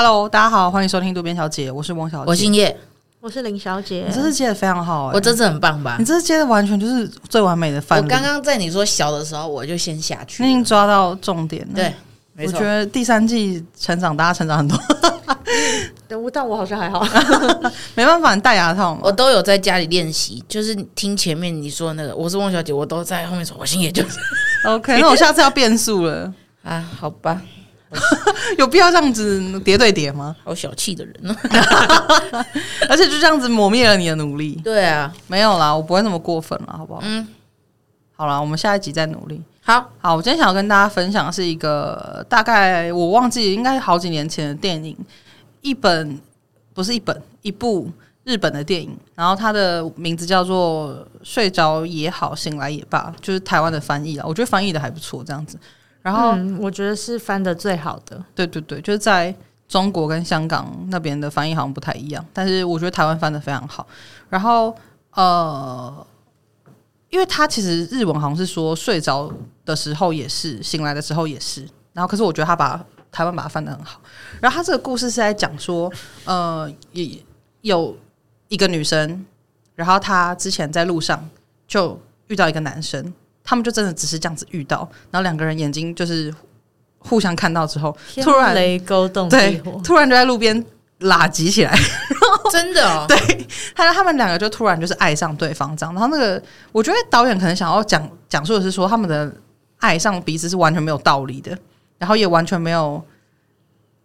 Hello，大家好，欢迎收听渡边小姐，我是翁小姐，我姓叶，我是林小姐。你这次接的非常好、欸，我这次很棒吧？你这次接的完全就是最完美的范例。我刚刚在你说小的时候，我就先下去，你已经抓到重点了。对，没错。我觉得第三季成长，大家成长很多。但我好像还好，没办法，你戴牙套嘛。我都有在家里练习，就是听前面你说的那个，我是翁小姐，我都在后面说，我姓叶就是 OK。那我下次要变速了 啊？好吧。有必要这样子叠对叠吗？好小气的人呢，而且就这样子磨灭了你的努力。对啊，没有啦，我不会那么过分了，好不好？嗯，好啦，我们下一集再努力。好好，我今天想要跟大家分享的是一个大概我忘记应该是好几年前的电影，一本不是一本，一部日本的电影，然后它的名字叫做《睡着也好，醒来也罢》，就是台湾的翻译啦。我觉得翻译的还不错，这样子。然后、嗯、我觉得是翻的最好的，对对对，就是在中国跟香港那边的翻译好像不太一样，但是我觉得台湾翻的非常好。然后呃，因为他其实日文好像是说睡着的时候也是，醒来的时候也是。然后可是我觉得他把台湾把它翻的很好。然后他这个故事是在讲说，呃，也有一个女生，然后她之前在路上就遇到一个男生。他们就真的只是这样子遇到，然后两个人眼睛就是互相看到之后，突然雷勾动对，突然就在路边拉挤起来，真的哦，对，他说他们两个就突然就是爱上对方这样，然后那个我觉得导演可能想要讲讲述的是说他们的爱上彼此是完全没有道理的，然后也完全没有。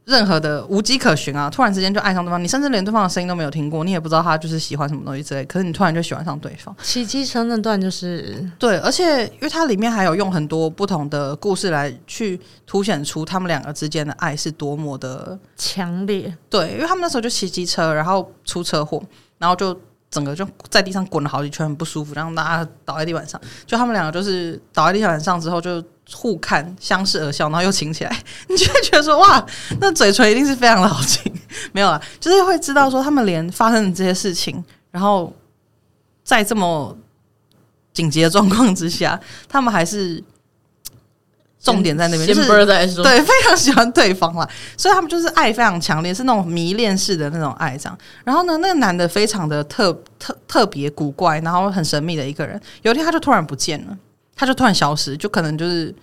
任何的无迹可寻啊！突然之间就爱上对方，你甚至连对方的声音都没有听过，你也不知道他就是喜欢什么东西之类。可是你突然就喜欢上对方。骑机车那段就是对，而且因为它里面还有用很多不同的故事来去凸显出他们两个之间的爱是多么的强烈。对，因为他们那时候就骑机车，然后出车祸，然后就整个就在地上滚了好几圈，很不舒服，然后大家倒在地板上。就他们两个就是倒在地板上之后就。互看，相视而笑，然后又亲起来，你就会觉得说哇，那嘴唇一定是非常的好亲。没有啦，就是会知道说他们连发生的这些事情，然后在这么紧急的状况之下，他们还是重点在那边，就是对非常喜欢对方啦，所以他们就是爱非常强烈，是那种迷恋式的那种爱这样。然后呢，那个男的非常的特特特别古怪，然后很神秘的一个人，有一天他就突然不见了。他就突然消失，就可能就是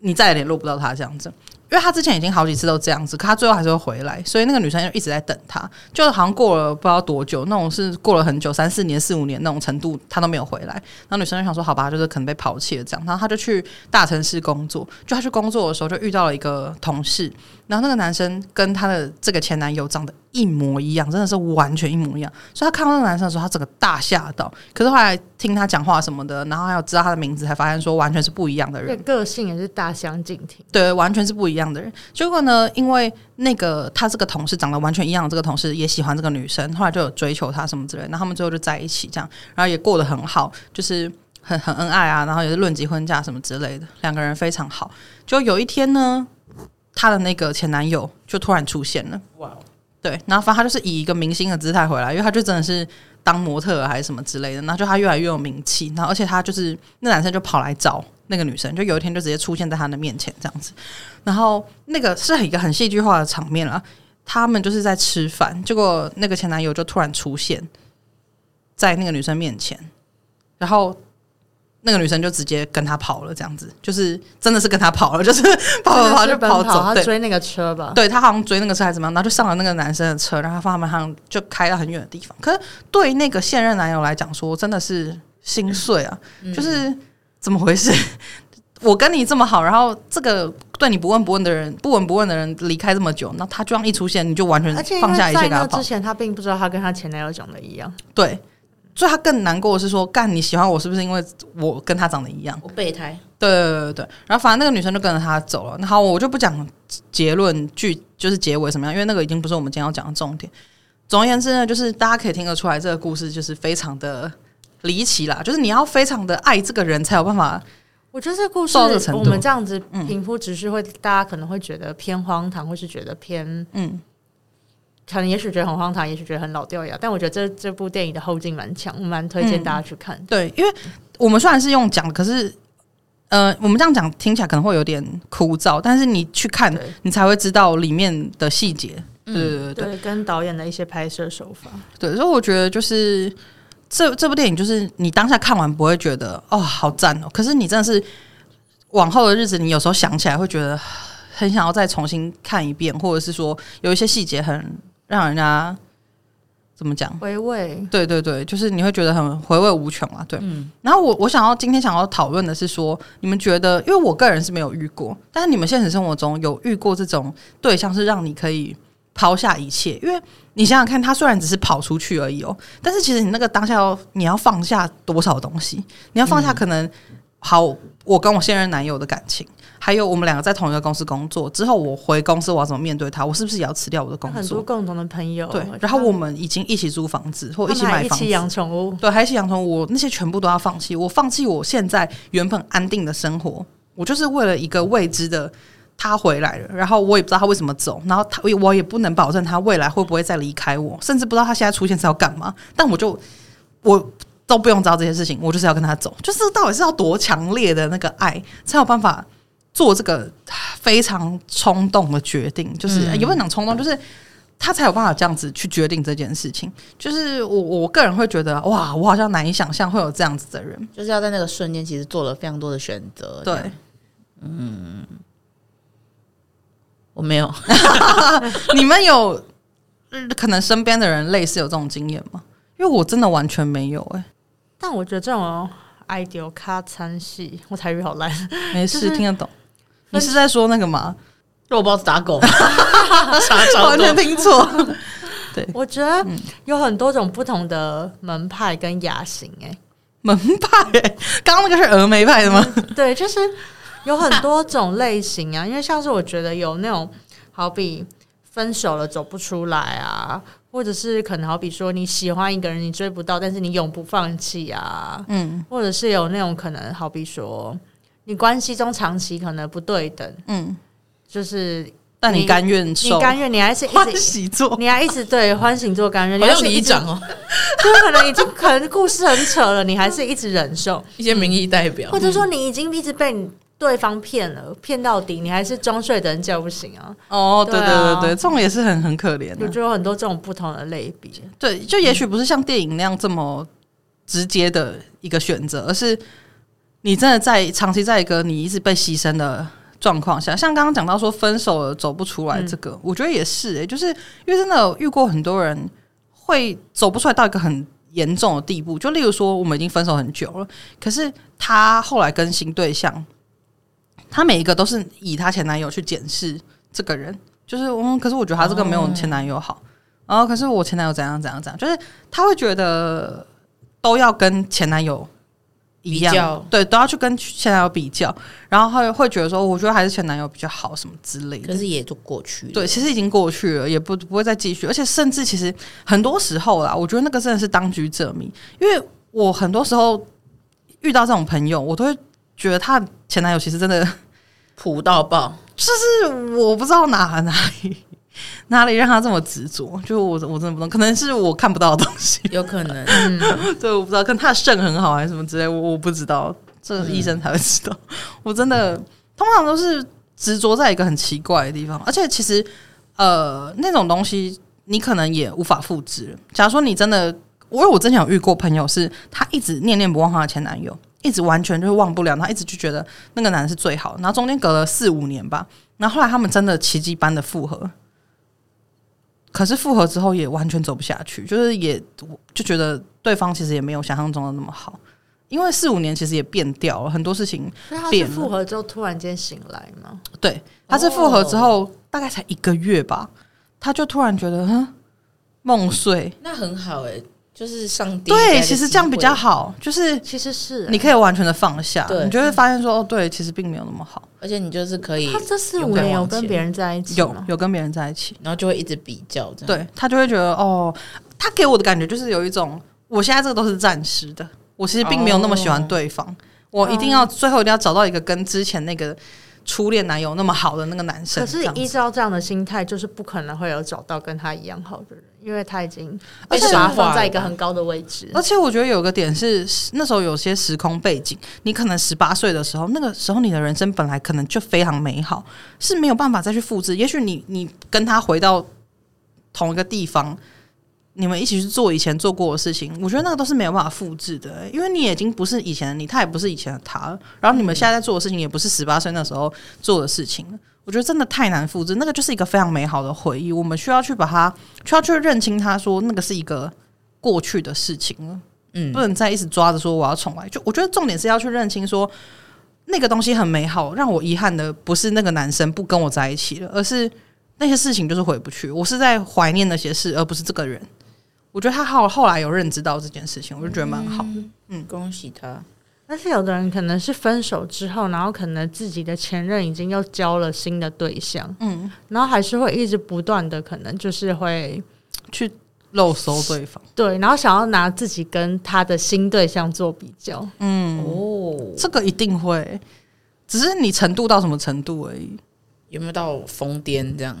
你再也联络不到他这样子。因为他之前已经好几次都这样子，可他最后还是会回来，所以那个女生就一直在等他，就好像过了不知道多久，那种是过了很久，三四年、四五年那种程度，他都没有回来。然后女生就想说：“好吧，就是可能被抛弃了这样。”然后他就去大城市工作，就他去工作的时候就遇到了一个同事，然后那个男生跟他的这个前男友长得一模一样，真的是完全一模一样。所以他看到那个男生的时候，他整个大吓到。可是后来听他讲话什么的，然后还有知道他的名字，才发现说完全是不一样的人，个性也是大相径庭。对，完全是不一样的人。结果呢，因为那个他这个同事长得完全一样这个同事也喜欢这个女生，后来就有追求她什么之类，然后他们最后就在一起，这样，然后也过得很好，就是很很恩爱啊，然后也是论及婚嫁什么之类的，两个人非常好。就有一天呢，他的那个前男友就突然出现了，哇，对，然后反正她就是以一个明星的姿态回来，因为他就真的是当模特还是什么之类的，然后就她越来越有名气，然后而且她就是那男生就跑来找。那个女生就有一天就直接出现在她的面前，这样子，然后那个是一个很戏剧化的场面了。他们就是在吃饭，结果那个前男友就突然出现在那个女生面前，然后那个女生就直接跟他跑了，这样子，就是真的是跟他跑了，就是跑跑跑就跑走，他追那个车吧？对，他好像追那个车还是怎么样，然后就上了那个男生的车，然后他们好像就开到很远的地方。可是对那个现任男友来讲，说真的是心碎啊，嗯、就是。怎么回事？我跟你这么好，然后这个对你不问不问的人，不闻不问的人离开这么久，那他这样一出现，你就完全放下一切跟他跑。之前他并不知道他跟他前男友长得一样，对，所以他更难过的是说，干你喜欢我是不是因为我跟他长得一样？我备胎。对对对对，然后反正那个女生就跟着他走了。那好，我就不讲结论剧，就是结尾什么样，因为那个已经不是我们今天要讲的重点。总而言之呢，就是大家可以听得出来，这个故事就是非常的。离奇啦，就是你要非常的爱这个人才有办法。我觉得这个故事我们这样子平铺直叙，会大家可能会觉得偏荒唐，或是觉得偏嗯，可能也许觉得很荒唐，也许觉得很老掉牙。但我觉得这这部电影的后劲蛮强，蛮推荐大家去看。对，因为我们虽然是用讲，可是呃，我们这样讲听起来可能会有点枯燥，但是你去看，你才会知道里面的细节。对对对对，跟导演的一些拍摄手法。对，所以我觉得就是这这部电影，就是你当下看完不会觉得哦好赞哦，可是你真的是往后的日子，你有时候想起来会觉得很想要再重新看一遍，或者是说有一些细节很让人家。怎么讲？回味，对对对，就是你会觉得很回味无穷啊。对，嗯、然后我我想要今天想要讨论的是说，你们觉得，因为我个人是没有遇过，但是你们现实生活中有遇过这种对象，是让你可以抛下一切？因为你想想看，他虽然只是跑出去而已哦，但是其实你那个当下要你要放下多少东西？你要放下可能、嗯、好，我跟我现任男友的感情。还有我们两个在同一个公司工作之后，我回公司我要怎么面对他？我是不是也要辞掉我的工作？很多共同的朋友，对。然后我们已经一起租房子或一起买房子，一起养宠物，对，还一起养宠物。我那些全部都要放弃。我放弃我现在原本安定的生活，我就是为了一个未知的他回来了。然后我也不知道他为什么走，然后他我也不能保证他未来会不会再离开我，甚至不知道他现在出现是要干嘛。但我就我都不用知道这些事情，我就是要跟他走。就是到底是要多强烈的那个爱才有办法？做这个非常冲动的决定，就是也不能讲冲动，就是他才有办法这样子去决定这件事情。就是我我个人会觉得，哇，我好像难以想象会有这样子的人，就是要在那个瞬间，其实做了非常多的选择。对，嗯，我没有，你们有可能身边的人类似有这种经验吗？因为我真的完全没有哎、欸，但我觉得这种 ideal 卡餐戏，我台语好烂，没事，就是、听得懂。你是在说那个吗？肉包子打狗，完全听错。对，我觉得有很多种不同的门派跟雅型。哎，门派，刚刚那个是峨眉派的吗？嗯？对，就是有很多种类型啊。因为像是我觉得有那种，好比分手了走不出来啊，或者是可能好比说你喜欢一个人，你追不到，但是你永不放弃啊。嗯，或者是有那种可能，好比说。你关系中长期可能不对等，嗯，就是但你甘愿受，你甘愿，你还是欢喜做，你还一直对欢喜做甘愿，好像里长哦，就是可能已经可能故事很扯了，你还是一直忍受一些民意代表，或者说你已经一直被对方骗了，骗到底，你还是装睡的人叫不醒啊？哦，对对对对，这种也是很很可怜的，我觉得有很多这种不同的类比，对，就也许不是像电影那样这么直接的一个选择，而是。你真的在长期在一个你一直被牺牲的状况下，像刚刚讲到说分手了走不出来，这个、嗯、我觉得也是诶、欸，就是因为真的遇过很多人会走不出来到一个很严重的地步，就例如说我们已经分手很久了，可是他后来跟新对象，他每一个都是以她前男友去检视这个人，就是嗯，可是我觉得她这个没有前男友好，然后可是我前男友怎样怎样怎样，就是她会觉得都要跟前男友。一样，较对，都要去跟前男友比较，然后会会觉得说，我觉得还是前男友比较好，什么之类的。可是也就过去了，对，其实已经过去了，也不不会再继续。而且甚至其实很多时候啦，我觉得那个真的是当局者迷，因为我很多时候遇到这种朋友，我都会觉得她前男友其实真的 普到爆，就是我不知道哪哪里。哪里让她这么执着？就我我真的不懂，可能是我看不到的东西，有可能。嗯，对，我不知道，可能他的肾很好还是什么之类，我我不知道，这个医生才会知道。嗯、我真的通常都是执着在一个很奇怪的地方，而且其实呃那种东西你可能也无法复制。假如说你真的，我有我之前有遇过朋友，是她一直念念不忘她的前男友，一直完全就是忘不了，他一直就觉得那个男的是最好，然后中间隔了四五年吧，然后后来他们真的奇迹般的复合。可是复合之后也完全走不下去，就是也就觉得对方其实也没有想象中的那么好，因为四五年其实也变掉了很多事情。变复合之后突然间醒来吗？对，他是复合之后大概才一个月吧，他就突然觉得嗯，梦碎，那很好哎、欸。就是上帝对，其实这样比较好。就是其实是你可以完全的放下，你就会发现说哦，对，其实并没有那么好。而且你就是可以，他这四五年有跟别人在一起，有有跟别人在一起，然后就会一直比较。对，他就会觉得哦，他给我的感觉就是有一种，我现在这个都是暂时的，我其实并没有那么喜欢对方，我一定要最后一定要找到一个跟之前那个初恋男友那么好的那个男生。可是依照这样的心态，就是不可能会有找到跟他一样好的人。因因为他已经而且被把他放在一个很高的位置。而且我觉得有个点是，那时候有些时空背景，你可能十八岁的时候，那个时候你的人生本来可能就非常美好，是没有办法再去复制。也许你你跟他回到同一个地方，你们一起去做以前做过的事情，我觉得那个都是没有办法复制的，因为你已经不是以前的你，他也不是以前的他，然后你们现在在做的事情也不是十八岁那时候做的事情。我觉得真的太难复制，那个就是一个非常美好的回忆，我们需要去把它，需要去认清它，说那个是一个过去的事情了，嗯，不能再一直抓着说我要重来。就我觉得重点是要去认清说那个东西很美好，让我遗憾的不是那个男生不跟我在一起了，而是那些事情就是回不去。我是在怀念那些事，而不是这个人。我觉得他后后来有认知到这件事情，我就觉得蛮好。嗯，嗯，恭喜他。但是有的人可能是分手之后，然后可能自己的前任已经又交了新的对象，嗯，然后还是会一直不断的，可能就是会去漏搜对方，对，然后想要拿自己跟他的新对象做比较，嗯，哦，这个一定会，只是你程度到什么程度而已，有没有到疯癫这样？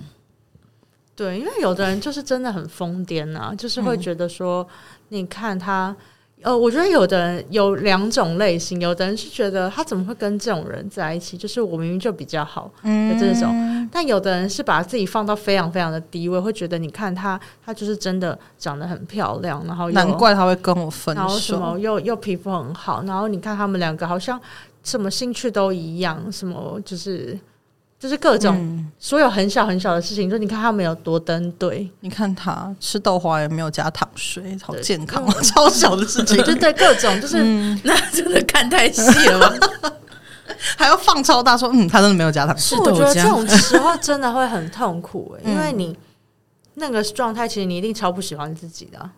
对，因为有的人就是真的很疯癫啊，就是会觉得说，嗯、你看他。呃，我觉得有的人有两种类型，有的人是觉得他怎么会跟这种人在一起，就是我明明就比较好的这种，嗯、但有的人是把自己放到非常非常的低位，会觉得你看他，他就是真的长得很漂亮，然后难怪他会跟我分手，然后什么又又皮肤很好，然后你看他们两个好像什么兴趣都一样，什么就是。就是各种所有很小很小的事情，嗯、就你看他们有多登对，你看他吃豆花也没有加糖水，好健康，对超小的事情，就对各种就是、嗯、那真的看太细了吧？还要放超大说，嗯，他真的没有加糖水。是我觉得这种时候真的会很痛苦、欸，因为你那个状态，其实你一定超不喜欢自己的、啊。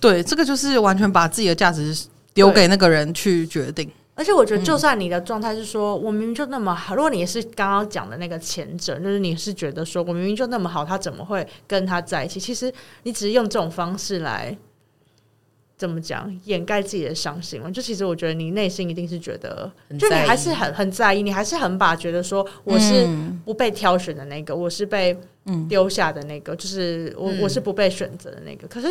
对，这个就是完全把自己的价值丢给那个人去决定。而且我觉得，就算你的状态是说，我明明就那么好，如果你是刚刚讲的那个前者，就是你是觉得说我明明就那么好，他怎么会跟他在一起？其实你只是用这种方式来怎么讲掩盖自己的伤心嘛？就其实我觉得你内心一定是觉得，就你还是很很在意，你还是很把觉得说我是不被挑选的那个，我是被丢下的那个，就是我我是不被选择的那个，可是。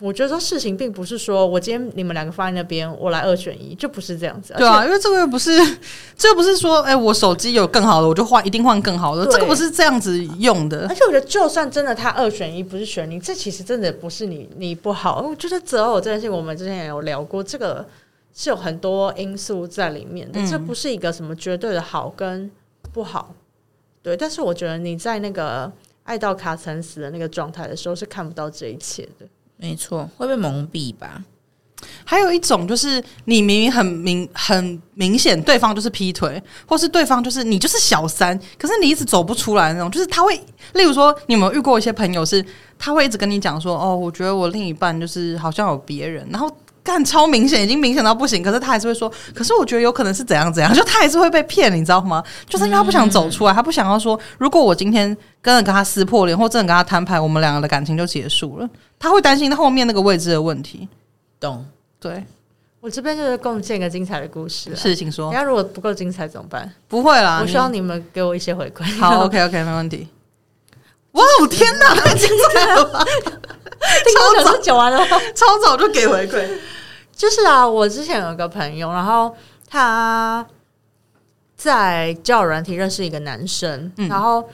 我觉得说事情并不是说我今天你们两个放在那边，我来二选一，就不是这样子。对啊，因为这个又不是，这又不是说，哎、欸，我手机有更好的，我就换，一定换更好的。这个不是这样子用的。而且我觉得，就算真的他二选一不是选你，这其实真的不是你你不好。我觉得择偶这件事情，我们之前也有聊过，这个是有很多因素在里面的，嗯、这不是一个什么绝对的好跟不好。对，但是我觉得你在那个爱到卡惨死的那个状态的时候，是看不到这一切的。没错，会被蒙蔽吧？还有一种就是，你明明很明很明显，对方就是劈腿，或是对方就是你就是小三，可是你一直走不出来那种。就是他会，例如说，你有没有遇过一些朋友是，他会一直跟你讲说，哦，我觉得我另一半就是好像有别人，然后。但超明显，已经明显到不行，可是他还是会说。可是我觉得有可能是怎样怎样，就他还是会被骗，你知道吗？就是因为他不想走出来，他不想要说，如果我今天真的跟他撕破脸，或真的跟他摊牌，我们两个的感情就结束了。他会担心他后面那个位置的问题。懂？对，我这边就是贡献一个精彩的故事。是，请说。那如果不够精彩怎么办？不会啦，我希望你们给我一些回馈。好，OK OK，没问题。哇哦，天哪，太精彩 了吧！超早就讲完了，超早就给回馈。就是啊，我之前有一个朋友，然后他在交友软体认识一个男生，嗯、然后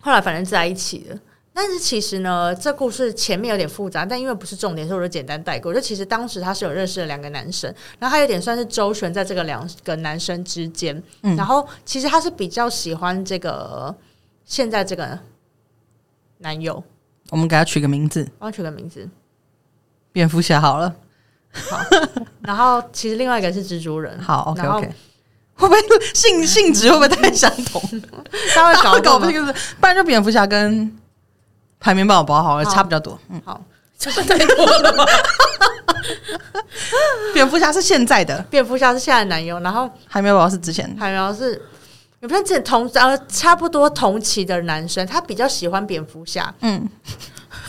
后来反正在一起了。但是其实呢，这故事前面有点复杂，但因为不是重点，所以我就简单带过。就其实当时他是有认识了两个男生，然后他有点算是周旋在这个两个男生之间。嗯、然后其实他是比较喜欢这个现在这个男友。我们给他取个名字，帮他取个名字。蝙蝠侠好了，好，然后其实另外一个是蜘蛛人，好，OK OK，会不会性 性质会不会太相同？他会搞搞不清楚，不然就蝙蝠侠跟海绵宝宝好了，差比较多，嗯，好，差太多了吗？蝙蝠侠是现在的，蝙蝠侠是现在的男友，然后海绵宝宝是之前，海绵宝宝是有没有之前同呃差不多同期的男生，他比较喜欢蝙蝠侠，嗯。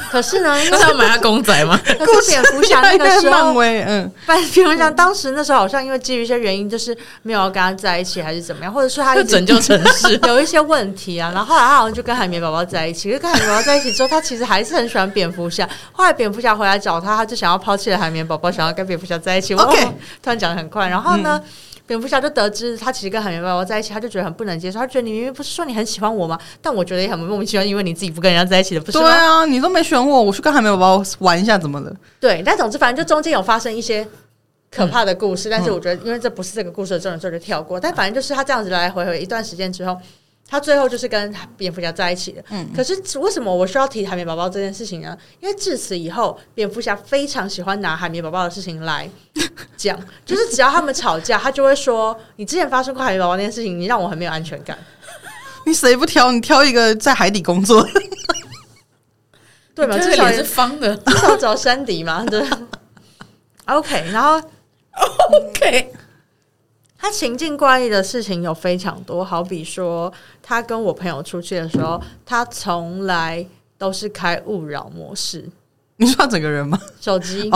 可是呢，因为是要买他公仔吗？可是蝙蝠侠那个时候，嗯，蝙蝠侠当时那时候好像因为基于一些原因，就是没有要跟他在一起，还是怎么样，或者说他一拯救城市有一些问题啊。然后后来他好像就跟海绵宝宝在一起，就跟海绵宝宝在一起之后，他其实还是很喜欢蝙蝠侠。后来蝙蝠侠回来找他，他就想要抛弃了海绵宝宝，想要跟蝙蝠侠在一起。OK，突然讲的很快，然后呢？嗯蝙蝠侠就得知他其实跟海绵宝宝在一起，他就觉得很不能接受。他觉得你明明不是说你很喜欢我吗？但我觉得也很莫名其妙，因为你自己不跟人家在一起的，不是吗？对啊，你都没选我，我去跟海绵宝宝玩一下，怎么了？对，但总之反正就中间有发生一些可怕的故事，嗯、但是我觉得因为这不是这个故事的重点，所以就跳过。但反正就是他这样子来来回回一段时间之后。他最后就是跟蝙蝠侠在一起的。嗯，可是为什么我需要提海绵宝宝这件事情呢？因为自此以后，蝙蝠侠非常喜欢拿海绵宝宝的事情来 讲，就是只要他们吵架，他就会说：“你之前发生过海绵宝宝那件事情，你让我很没有安全感。”你谁不挑？你挑一个在海底工作，对吧？这个脸是方的，至少找山迪嘛。对。OK，然后 OK。他情境怪异的事情有非常多，好比说，他跟我朋友出去的时候，他从来都是开勿扰模式。你说他整个人吗？手机，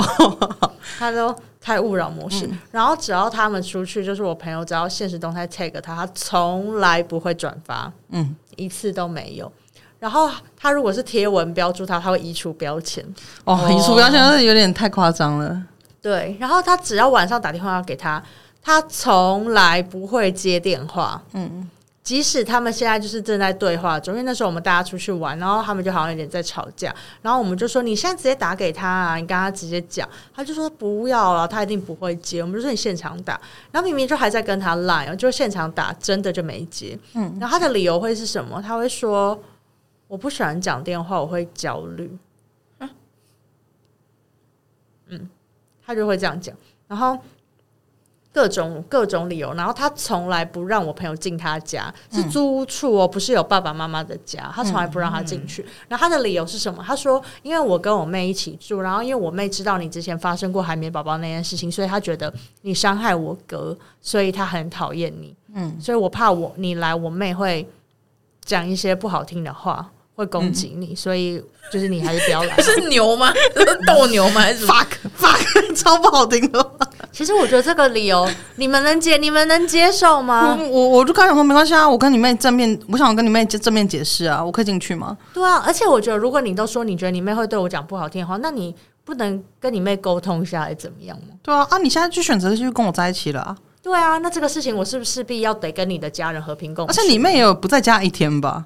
他都开勿扰模式。然后只要他们出去，就是我朋友只要现实动态 tag 他，他从来不会转发，嗯，一次都没有。然后他如果是贴文标注他，他会移除标签。哦，移除标签那是有点太夸张了。对，然后他只要晚上打电话给他。他从来不会接电话，嗯，即使他们现在就是正在对话中，因为那时候我们大家出去玩，然后他们就好像有点在吵架，然后我们就说，你现在直接打给他啊，你跟他直接讲，他就说不要了，他一定不会接。我们就说你现场打，然后明明就还在跟他赖，就现场打，真的就没接，嗯，然后他的理由会是什么？他会说我不喜欢讲电话，我会焦虑，嗯，他就会这样讲，然后。各种各种理由，然后他从来不让我朋友进他家，是租屋处哦，不是有爸爸妈妈的家，他从来不让他进去。然后他的理由是什么？他说：“因为我跟我妹一起住，然后因为我妹知道你之前发生过海绵宝宝那件事情，所以他觉得你伤害我哥，所以他很讨厌你。嗯，所以我怕我你来，我妹会讲一些不好听的话。”会攻击你，嗯、所以就是你还是不要来。是牛吗？是斗牛吗？还是 fuck fuck 超不好听的。其实我觉得这个理由你们能接，你们能接受吗？我我，我就刚想说没关系啊，我跟你妹正面，我想跟你妹正面解释啊，我可以进去吗？对啊，而且我觉得如果你都说你觉得你妹会对我讲不好听的话，那你不能跟你妹沟通一下，还怎么样吗？对啊，啊，你现在就选择继续跟我在一起了啊？对啊，那这个事情我是不是势必要得跟你的家人和平共处？而且你妹也有不在家一天吧？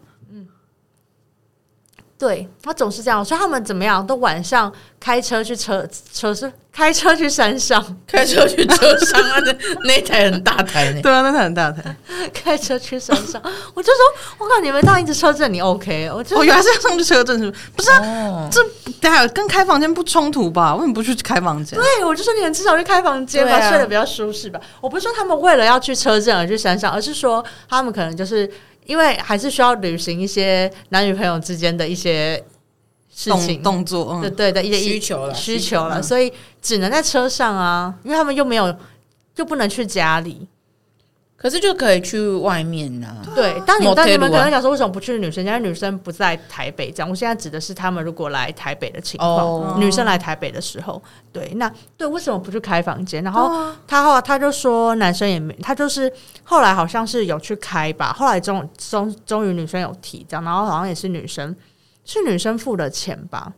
对，他总是这样，所以他们怎么样都晚上开车去车车是开车去山上，开车去车上啊，那那台很大台呢。对啊，那台很大台，开车去山上，我就说，我靠，你们到一直车震，你 OK？我就我原来是要上去车震，是不是？不是啊，哦、这等下跟开房间不冲突吧？为什么不去开房间？对，我就说你们至少去开房间吧，啊、睡得比较舒适吧。我不是说他们为了要去车震而去山上，而是说他们可能就是。因为还是需要履行一些男女朋友之间的一些事情。动作，嗯、对对的一些需求了，需求了，所以只能在车上啊，因为他们又没有，就不能去家里。可是就可以去外面呢、啊。对，当你当你们可能讲说为什么不去女生家？因为女生不在台北，这样。我现在指的是他们如果来台北的情况，哦、女生来台北的时候，对，那对为什么不去开房间？然后他后来他就说男生也没，他就是后来好像是有去开吧。后来终终终于女生有提这样，然后好像也是女生是女生付的钱吧，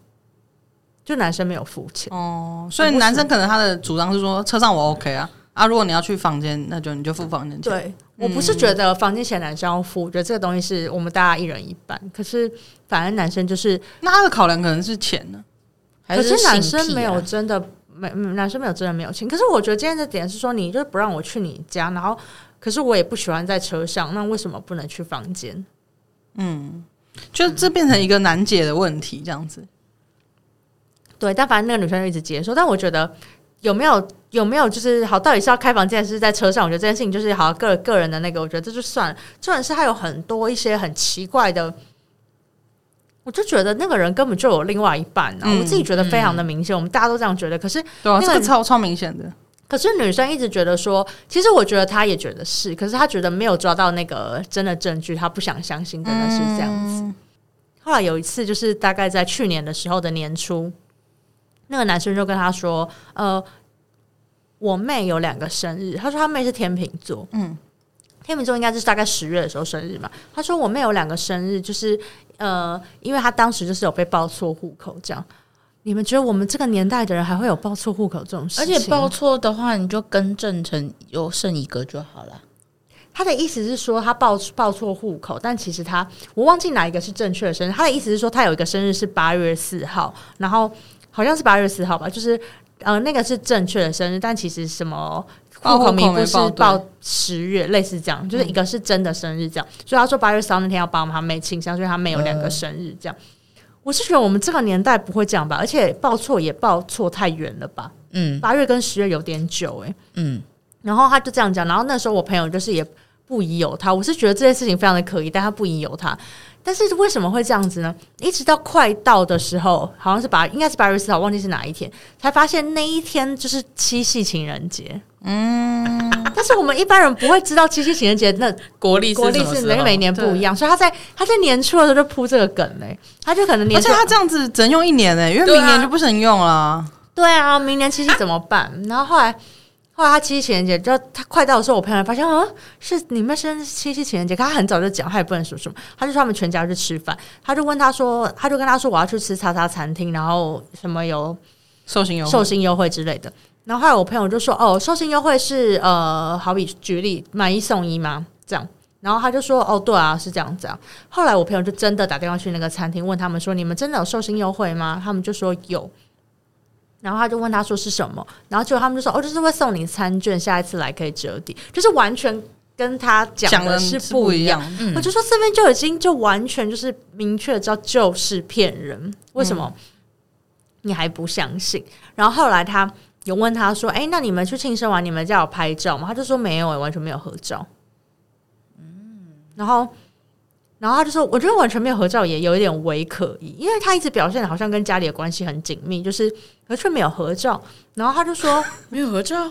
就男生没有付钱哦。所以男生可能他的主张是说车上我 OK 啊。啊，如果你要去房间，那就你就付房间钱。对，我不是觉得房间钱男生要付，我觉得这个东西是我们大家一人一半。可是反正男生就是，那他的考量可能是钱呢？可是男生没有真的没，男生没有真的没有钱。可是我觉得今天的点是说，你就不让我去你家，然后可是我也不喜欢在车上，那为什么不能去房间？嗯，就这变成一个难解的问题，这样子。对，但反正那个女生就一直接受，但我觉得。有没有有没有就是好？到底是要开房间还是在车上？我觉得这件事情就是好个个人的那个，我觉得这就算了。重点是他有很多一些很奇怪的，我就觉得那个人根本就有另外一半啊！嗯、我自己觉得非常的明显，嗯、我们大家都这样觉得。可是对啊，这个超超明显的。可是女生一直觉得说，其实我觉得她也觉得是，可是她觉得没有抓到那个真的证据，她不想相信真的是这样子。嗯后来有一次，就是大概在去年的时候的年初，那个男生就跟他说：“呃，我妹有两个生日。”她说她妹是天秤座，嗯，天秤座应该是大概十月的时候生日嘛。她说我妹有两个生日，就是呃，因为她当时就是有被报错户口，这样。你们觉得我们这个年代的人还会有报错户口这种事情？而且报错的话，你就更正成有剩一个就好了。他的意思是说，他报报错户口，但其实他我忘记哪一个是正确的生日。他的意思是说，他有一个生日是八月四号，然后好像是八月四号吧，就是呃那个是正确的生日，但其实什么户口名不是报十月，类似这样，就是一个是真的生日这样。所以他说八月四号那天要帮他妹庆生，所以他妹有两个生日这样。我是觉得我们这个年代不会这样吧，而且报错也报错太远了吧？嗯，八月跟十月有点久诶、欸。嗯。然后他就这样讲，然后那时候我朋友就是也不宜有他，我是觉得这件事情非常的可疑，但他不宜有他。但是为什么会这样子呢？一直到快到的时候，好像是八，应该是八月四号，忘记是哪一天，才发现那一天就是七夕情人节。嗯，但是我们一般人不会知道七夕情人节那国历国历是每每年不一样，所以他在他在年初的时候就铺这个梗嘞，他就可能年而且他这样子只能用一年嘞，因为明年就不能用了。对啊，明年七夕怎么办？然后后来。后来他七夕情人节，就他快到的时候，我朋友发现啊，是你们生日七夕情人节。可他很早就讲，他也不能说什么，他就说他们全家去吃饭，他就问他说，他就跟他说我要去吃叉叉餐厅，然后什么有寿星优寿星优惠之类的。然后后来我朋友就说哦，寿星优惠是呃，好比举例买一送一吗？这样。然后他就说哦，对啊，是这样子啊。后来我朋友就真的打电话去那个餐厅问他们说，你们真的有寿星优惠吗？他们就说有。然后他就问他说是什么，然后结果他们就说哦，就是会送你餐券，下一次来可以折抵，就是完全跟他讲的是不一样。我就说这边就已经就完全就是明确的知道就是骗人，为什么你还不相信？嗯、然后后来他有问他说，哎，那你们去庆生完，你们家有拍照吗？他就说没有，完全没有合照。嗯，然后。然后他就说：“我觉得完全没有合照，也有一点微可疑，因为他一直表现的好像跟家里的关系很紧密，就是而却没有合照。”然后他就说：“ 没有合照。”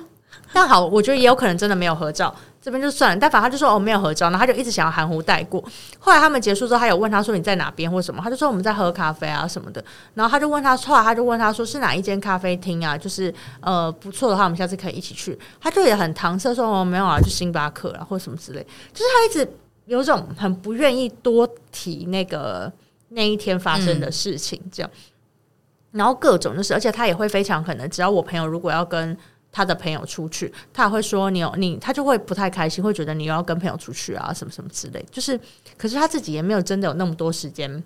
但好，我觉得也有可能真的没有合照，这边就算了。但反正他就说：“哦，没有合照。”然后他就一直想要含糊带过。后来他们结束之后，他有问他说：“你在哪边或什么？”他就说：“我们在喝咖啡啊什么的。”然后他就问他，后来他就问他说：“是哪一间咖啡厅啊？就是呃不错的话，我们下次可以一起去。”他就也很搪塞说：“哦，没有啊，去星巴克啊或什么之类。”就是他一直。有种很不愿意多提那个那一天发生的事情，这样，嗯、然后各种就是，而且他也会非常可能，只要我朋友如果要跟他的朋友出去，他也会说你有你，他就会不太开心，会觉得你又要跟朋友出去啊，什么什么之类，就是，可是他自己也没有真的有那么多时间。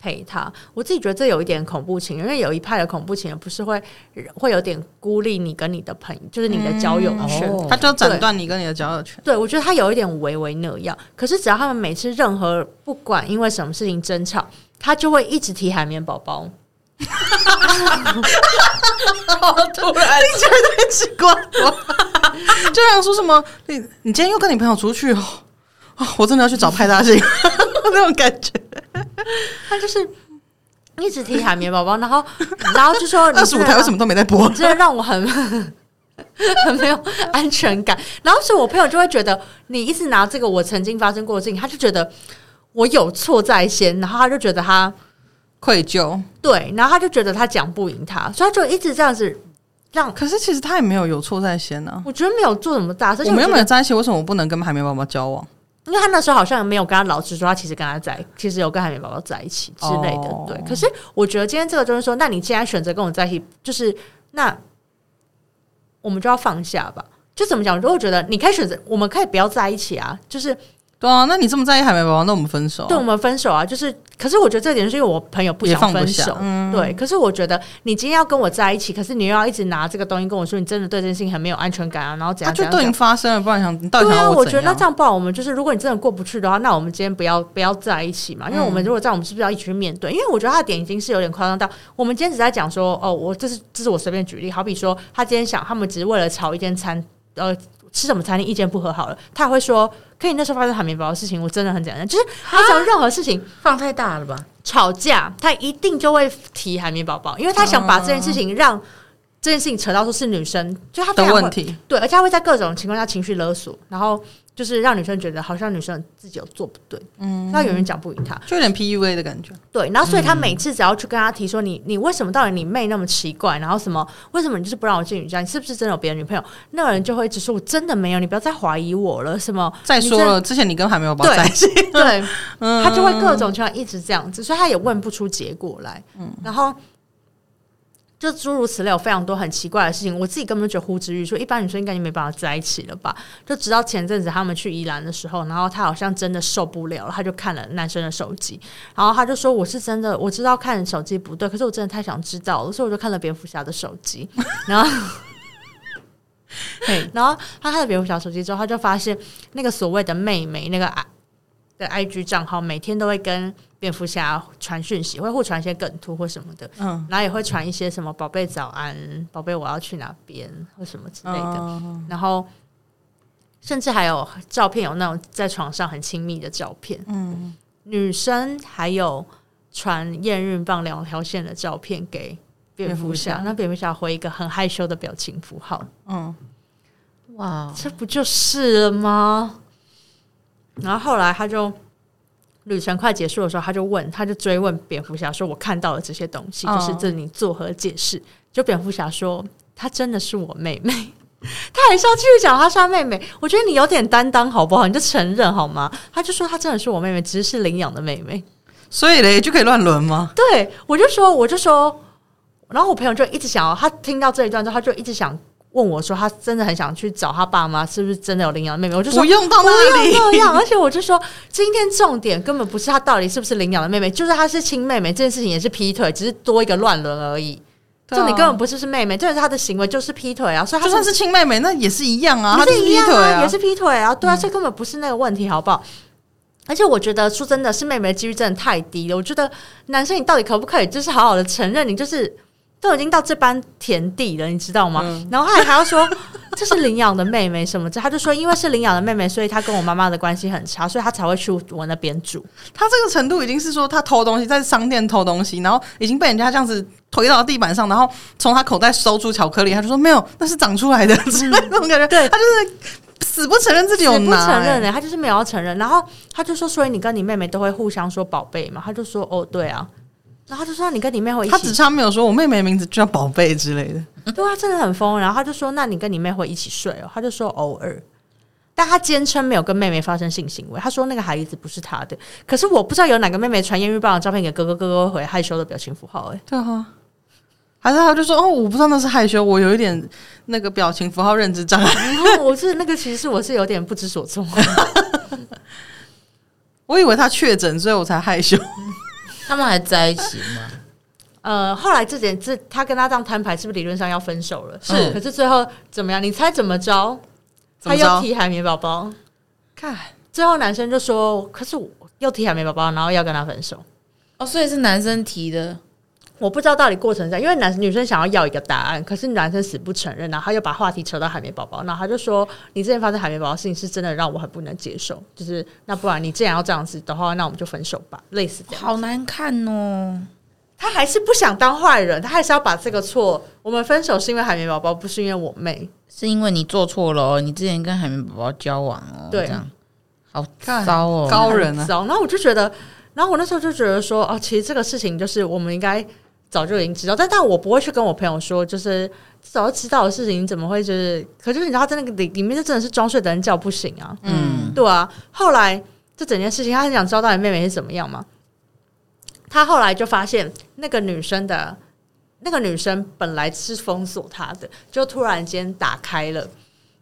陪他，我自己觉得这有一点恐怖情人，因为有一派的恐怖情人不是会会有点孤立你跟你的朋友，就是你的交友圈，嗯哦、他就斩断你跟你的交友圈。对，我觉得他有一点微微那样。可是只要他们每次任何不管因为什么事情争吵，他就会一直提海绵宝宝。好突然，你觉得很奇怪就想说什么？你你今天又跟你朋友出去哦？我真的要去找派大星 那种感觉。他就是一直提海绵宝宝，然后然后就说 二十五台为什么都没在播？真的让我很 很没有安全感。然后所以我朋友就会觉得你一直拿这个我曾经发生过的事情，他就觉得我有错在先，然后他就觉得他愧疚。对，然后他就觉得他讲不赢他，所以他就一直这样子。让可是其实他也没有有错在先呢、啊。我觉得没有做什么大事。我们又没有在一起，为什么我不能跟海绵宝宝交往？因为他那时候好像没有跟他老师说，他其实跟他在，其实有跟海绵宝宝在一起之类的。对，可是我觉得今天这个就是说，那你既然选择跟我在一起，就是那我们就要放下吧。就怎么讲？如果觉得你可以选择，我们可以不要在一起啊，就是。对啊，那你这么在意海绵宝宝，那我们分手啊？对，我们分手啊！就是，可是我觉得这点是因为我朋友不想分手。嗯、对，可是我觉得你今天要跟我在一起，可是你又要一直拿这个东西跟我说，你真的对这件事情很没有安全感啊，然后怎样？怎样？就都已经发生了，不然想你到底想要我怎样？对啊，我觉得那这样不好。我们就是，如果你真的过不去的话，那我们今天不要不要在一起嘛。因为我们如果这样，我们是不是要一起去面对？因为我觉得他的点已经是有点夸张到，我们今天只在讲说，哦，我这是这是我随便举例，好比说他今天想，他们只是为了炒一间餐，呃。吃什么餐厅意见不合好了，他也会说，可以那时候发生海绵宝宝的事情，我真的很简单，就是他讲任何事情放太大了吧？吵架他一定就会提海绵宝宝，因为他想把这件事情让这件事情扯到说是女生，就他的问题，对，而且他会在各种情况下情绪勒索，然后就是让女生觉得好像女生自己有做不对，嗯，要有人讲不赢她，就有点 PUA 的感觉。对，然后所以他每次只要去跟她提说你你为什么到底你妹那么奇怪，然后什么为什么你就是不让我进你家，你是不是真的有别的女朋友？那个人就会一直说我真的没有，你不要再怀疑我了。什么再说了，之前你跟还没有在一起，对，他 就会各种情况一直这样子，所以他也问不出结果来，嗯，然后。就诸如此类，有非常多很奇怪的事情，我自己根本就觉得呼之欲出。一般女生应该就没办法在一起了吧？就直到前阵子他们去宜兰的时候，然后她好像真的受不了了，他就看了男生的手机，然后她就说：“我是真的，我知道看手机不对，可是我真的太想知道了，所以我就看了蝙蝠侠的手机。”然后，嘿，然后她看了蝙蝠侠手机之后，她就发现那个所谓的妹妹那个的 IG 账号，每天都会跟。蝙蝠侠传讯息，会互传一些梗图或什么的，嗯，然后也会传一些什么“宝贝早安”“宝贝我要去哪边”或什么之类的，嗯、然后甚至还有照片，有那种在床上很亲密的照片，嗯，女生还有传验孕棒两条线的照片给蝙蝠侠，那蝙蝠侠回一个很害羞的表情符号，嗯，哇，这不就是了吗？然后后来他就。旅程快结束的时候，他就问，他就追问蝙蝠侠说：“我看到了这些东西，就是这你作何解释？”就蝙蝠侠说：“她真的是我妹妹。”他还是要继续讲她是他妹妹。我觉得你有点担当好不好？你就承认好吗？他就说她真的是我妹妹，只是是领养的妹妹。所以嘞，就可以乱伦吗？对，我就说，我就说，然后我朋友就一直想要，他听到这一段之后，他就一直想。问我说：“他真的很想去找他爸妈，是不是真的有领养的妹妹？”我就说：“不用到那里，不用那样。”而且我就说：“今天重点根本不是他到底是不是领养的妹妹，就是他是亲妹妹这件事情也是劈腿，只是多一个乱伦而已。重点根本不是是妹妹，就是他的行为就是劈腿啊！所以他就算是亲妹妹，那也是一样啊，也是一样啊，也是劈腿啊！对啊，这根本不是那个问题，好不好？而且我觉得说真的是妹妹的几率真的太低了。我觉得男生你到底可不可以就是好好的承认你就是。”都已经到这般田地了，你知道吗？嗯、然后他还还要说 这是领养的妹妹什么？的他就说因为是领养的妹妹，所以他跟我妈妈的关系很差，所以他才会去我那边住。他这个程度已经是说他偷东西，在商店偷东西，然后已经被人家这样子推到地板上，然后从他口袋搜出巧克力，他就说没有，那是长出来的，之类那种感觉。对，他就是死不承认自己有拿，死不承认的，他就是没有要承认。然后他就说，所以你跟你妹妹都会互相说宝贝嘛？他就说哦，对啊。然后他就说：“你跟你妹会一起。”他只差没有说“我妹妹的名字就叫宝贝”之类的。对啊，真的很疯。然后他就说：“那你跟你妹会一起睡哦？”他就说：“偶尔。”但他坚称没有跟妹妹发生性行为。他说那个孩子不是他的。可是我不知道有哪个妹妹传验孕棒的照片给哥哥，哥哥会害羞的表情符号。哎，对啊。还是他就说：“哦，我不知道那是害羞，我有一点那个表情符号认知障碍。我是那个，其实我是有点不知所措。我以为他确诊，所以我才害羞。”他们还在一起吗？呃，后来这点这他跟他这样摊牌，是不是理论上要分手了？是，可是最后怎么样？你猜怎么着？他又提海绵宝宝，看最后男生就说：“可是我又提海绵宝宝，然后要跟他分手。”哦，所以是男生提的。我不知道到底过程在，因为男女生想要要一个答案，可是男生死不承认，然后他又把话题扯到海绵宝宝，然后他就说：“你之前发生海绵宝宝事情是真的让我很不能接受，就是那不然你既然要这样子的话，那我们就分手吧。”类似这样，好难看哦。他还是不想当坏人，他还是要把这个错。我们分手是因为海绵宝宝，不是因为我妹，是因为你做错了哦。你之前跟海绵宝宝交往哦，对，这样好糟哦，高人啊。然后我就觉得，然后我那时候就觉得说，哦，其实这个事情就是我们应该。早就已经知道，但但我不会去跟我朋友说，就是早就知道的事情，你怎么会就是？可就是你知道，他在那个里里面，就真的是装睡的人叫不醒啊！嗯，对啊。后来这整件事情，他很想知道到底妹妹是怎么样嘛？他后来就发现，那个女生的，那个女生本来是封锁他的，就突然间打开了。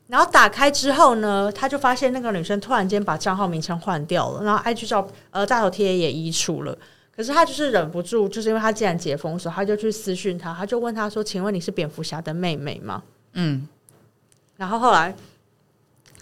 然后打开之后呢，他就发现那个女生突然间把账号名称换掉了，然后 IG 照呃大头贴也移除了。可是他就是忍不住，就是因为他既然解封，所以他就去私讯他，他就问他说：“请问你是蝙蝠侠的妹妹吗？”嗯，然后后来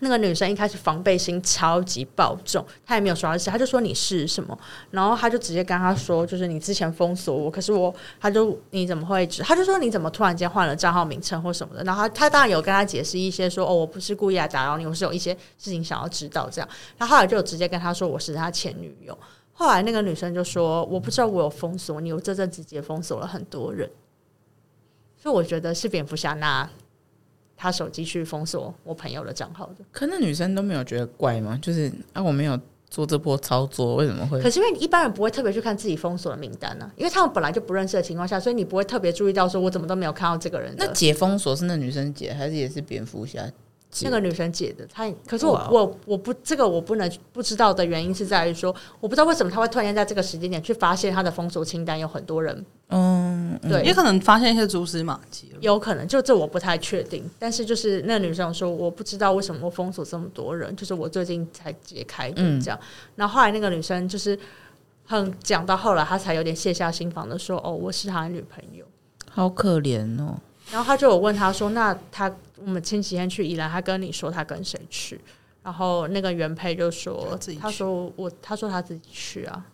那个女生一开始防备心超级爆重，她也没有说他是，他就说你是什么，然后他就直接跟他说：“就是你之前封锁我，可是我，他就你怎么会？他就说你怎么突然间换了账号名称或什么的？然后他，他当然有跟他解释一些说：哦，我不是故意来打扰你，我是有一些事情想要知道这样。他后来就直接跟他说：我是他前女友。”后来那个女生就说：“我不知道我有封锁你，我这阵子也封锁了很多人，所以我觉得是蝙蝠侠拿他手机去封锁我朋友的账号的。可那女生都没有觉得怪吗？就是啊，我没有做这波操作，为什么会？可是因为一般人不会特别去看自己封锁的名单呢、啊，因为他们本来就不认识的情况下，所以你不会特别注意到说我怎么都没有看到这个人。那解封锁是那女生解，还是也是蝙蝠侠？那个女生解的，她可是我我我不这个我不能不知道的原因是在于说，我不知道为什么她会突然间在这个时间点去发现她的封锁清单有很多人，嗯，对，也可能发现一些蛛丝马迹，有可能就这我不太确定，但是就是那个女生说我不知道为什么我封锁这么多人，就是我最近才解开的这样，然后后来那个女生就是很讲到后来，她才有点卸下心防的说，哦，我是她的女朋友，好可怜哦。然后他就有问他说：“那他我们前几天去宜兰，他跟你说他跟谁去？”然后那个原配就说：“他说我，他说他自己去啊。”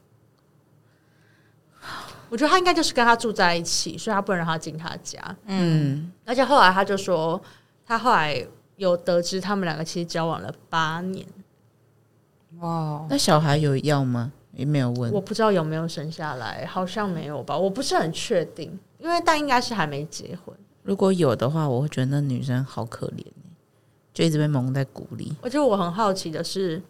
我觉得他应该就是跟他住在一起，所以他不能让他进他家。嗯，而且后来他就说，他后来有得知他们两个其实交往了八年。哇，那小孩有要吗？也没有问，我不知道有没有生下来，好像没有吧？我不是很确定，因为但应该是还没结婚。如果有的话，我会觉得那女生好可怜，就一直被蒙在鼓里。我觉得我很好奇的是，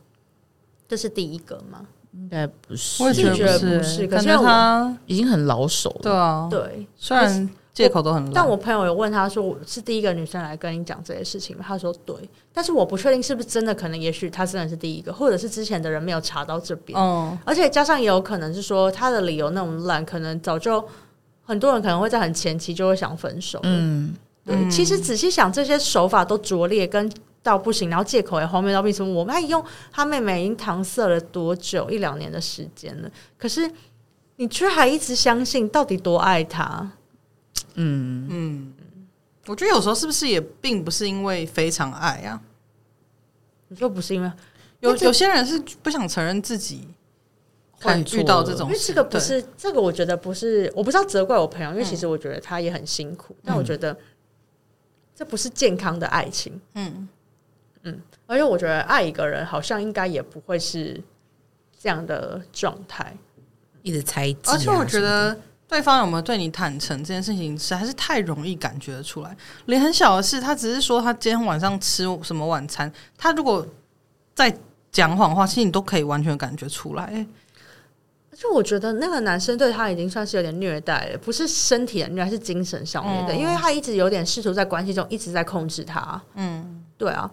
这是第一个吗？应该不是，我也觉得不是。可是他已经很老手了。对啊，对，虽然借口都很烂，但我朋友有问他说：“我是第一个女生来跟你讲这些事情吗？”他说：“对。”但是我不确定是不是真的，可能也许他真的是第一个，或者是之前的人没有查到这边。嗯，而且加上也有可能是说他的理由那种烂，可能早就。很多人可能会在很前期就会想分手。嗯，对。其实仔细想，这些手法都拙劣，跟到不行，然后借口也荒谬到不行。我们还用他妹妹已经搪塞了多久？一两年的时间了。可是你却还一直相信，到底多爱他？嗯嗯。我觉得有时候是不是也并不是因为非常爱啊？你说不是因为有有些人是不想承认自己。会遇到这种，因为这个不是这个，我觉得不是，我不知道责怪我朋友，因为其实我觉得他也很辛苦，嗯、但我觉得这不是健康的爱情，嗯嗯，而且我觉得爱一个人好像应该也不会是这样的状态，一直猜忌、啊。而且我觉得对方有没有对你坦诚这件事情，实在是太容易感觉得出来。连很小的事，他只是说他今天晚上吃什么晚餐，他如果在讲谎话，其实你都可以完全感觉出来。就我觉得那个男生对他已经算是有点虐待了，不是身体的虐待，是精神上面的，嗯、因为他一直有点试图在关系中一直在控制他。嗯，对啊。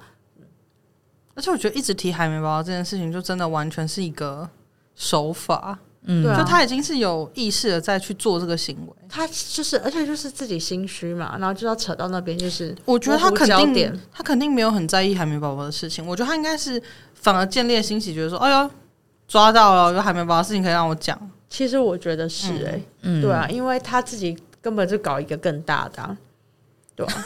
而且我觉得一直提海绵宝宝这件事情，就真的完全是一个手法。嗯，就他已经是有意识的在去做这个行为。他就是，而且就是自己心虚嘛，然后就要扯到那边，就是我觉得他肯定，他肯定没有很在意海绵宝宝的事情。我觉得他应该是反而见猎心喜，觉得说，哎呦。抓到了，有海绵宝宝的事情可以让我讲。其实我觉得是哎、欸，嗯、对啊，因为他自己根本就搞一个更大的、啊，对啊，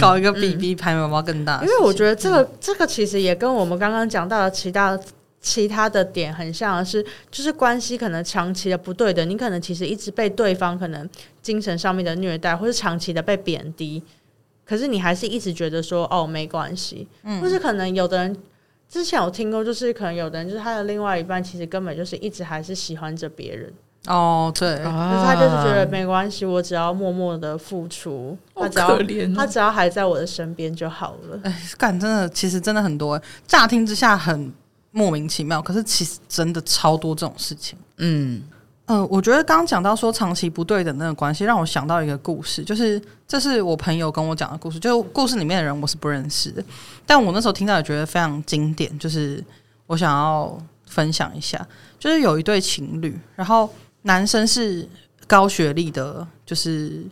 搞一个比比海绵宝宝更大。因为我觉得这个、嗯、这个其实也跟我们刚刚讲到的其他其他的点很像是，就是关系可能长期的不对的，你可能其实一直被对方可能精神上面的虐待，或是长期的被贬低，可是你还是一直觉得说哦没关系，嗯，或是可能有的人。之前有听过，就是可能有的人，就是他的另外一半，其实根本就是一直还是喜欢着别人。哦，对，可是他就是觉得没关系，我只要默默的付出，他只要、哦、他只要还在我的身边就好了。哎，感，真的，其实真的很多，乍听之下很莫名其妙，可是其实真的超多这种事情。嗯。呃，我觉得刚讲到说长期不对等那个关系，让我想到一个故事，就是这是我朋友跟我讲的故事。就故事里面的人我是不认识的，但我那时候听到也觉得非常经典，就是我想要分享一下。就是有一对情侣，然后男生是高学历的，就是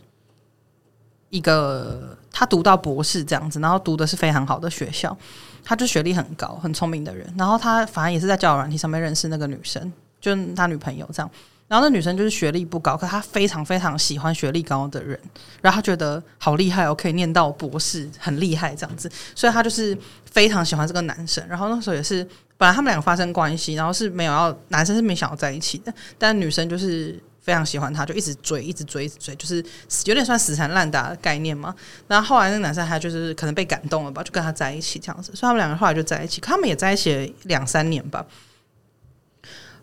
一个他读到博士这样子，然后读的是非常好的学校，他就学历很高、很聪明的人。然后他反正也是在交友软体上面认识那个女生，就他女朋友这样。然后那女生就是学历不高，可她非常非常喜欢学历高的人，然后她觉得好厉害哦，可以念到博士，很厉害这样子，所以她就是非常喜欢这个男生。然后那时候也是，本来他们两个发生关系，然后是没有要，男生是没想要在一起的，但女生就是非常喜欢他，就一直追，一直追，一直追，就是有点算死缠烂打的概念嘛。然后后来那个男生他就是可能被感动了吧，就跟他在一起这样子，所以他们两个后来就在一起，可他们也在一起两三年吧。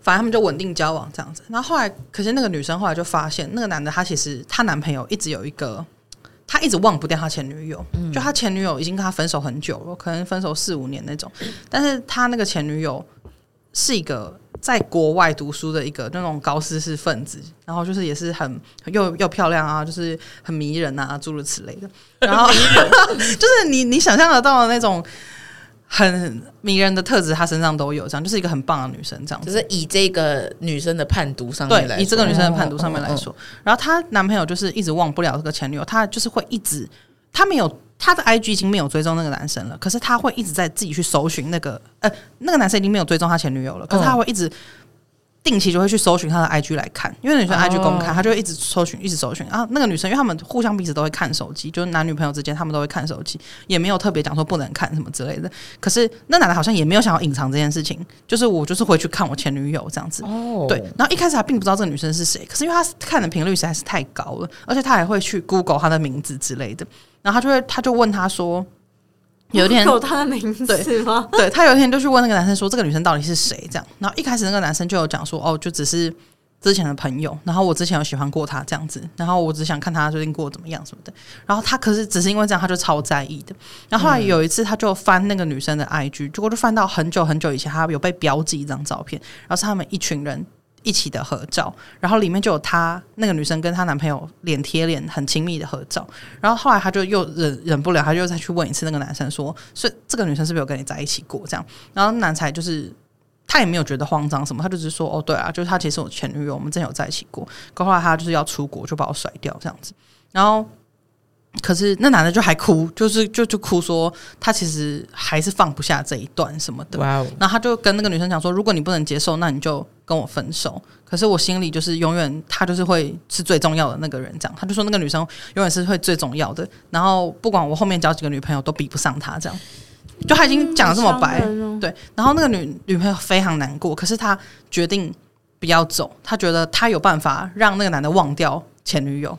反正他们就稳定交往这样子，然后后来，可是那个女生后来就发现，那个男的他其实他男朋友一直有一个他一直忘不掉他前女友，就他前女友已经跟他分手很久了，可能分手四五年那种，但是他那个前女友是一个在国外读书的一个那种高知识分子，然后就是也是很又又漂亮啊，就是很迷人啊，诸如此类的，然后 就是你你想象得到的那种。很迷人的特质，她身上都有，这样就是一个很棒的女生，这样就是以这个女生的判读上面对，以这个女生的判读上面来说，哦哦哦、然后她男朋友就是一直忘不了这个前女友，她就是会一直，她没有她的 IG 已经没有追踪那个男生了，可是她会一直在自己去搜寻那个，呃，那个男生已经没有追踪他前女友了，可是她会一直。定期就会去搜寻她的 IG 来看，因为女生 IG 公开，她、oh. 就会一直搜寻，一直搜寻。啊，那个女生，因为他们互相彼此都会看手机，就是男女朋友之间，他们都会看手机，也没有特别讲说不能看什么之类的。可是那男的好像也没有想要隐藏这件事情，就是我就是回去看我前女友这样子。哦，oh. 对。然后一开始他并不知道这个女生是谁，可是因为他看的频率实在是太高了，而且他还会去 Google 她的名字之类的，然后他就会他就问他说。有一天有他的名字吗？对，对他有一天就去问那个男生说：“这个女生到底是谁？”这样，然后一开始那个男生就有讲说：“哦，就只是之前的朋友，然后我之前有喜欢过她这样子，然后我只想看她最近过得怎么样什么的。”然后他可是只是因为这样，他就超在意的。然后后来有一次，他就翻那个女生的 IG，结果就翻到很久很久以前，他有被标记一张照片，然后是他们一群人。一起的合照，然后里面就有她那个女生跟她男朋友脸贴脸很亲密的合照，然后后来她就又忍忍不了，她就再去问一次那个男生说，所以这个女生是不是有跟你在一起过？这样，然后男才就是他也没有觉得慌张什么，他就只是说哦对啊，就是他其实是我前女友，我们真有在一起过，可后来他就是要出国就把我甩掉这样子，然后。可是那男的就还哭，就是就就哭说他其实还是放不下这一段什么的。哇哦！然后他就跟那个女生讲说，如果你不能接受，那你就跟我分手。可是我心里就是永远他就是会是最重要的那个人，这样。他就说那个女生永远是会最重要的。然后不管我后面交几个女朋友都比不上他，这样。就他已经讲得这么白，对。然后那个女女朋友非常难过，可是他决定不要走，他觉得他有办法让那个男的忘掉前女友。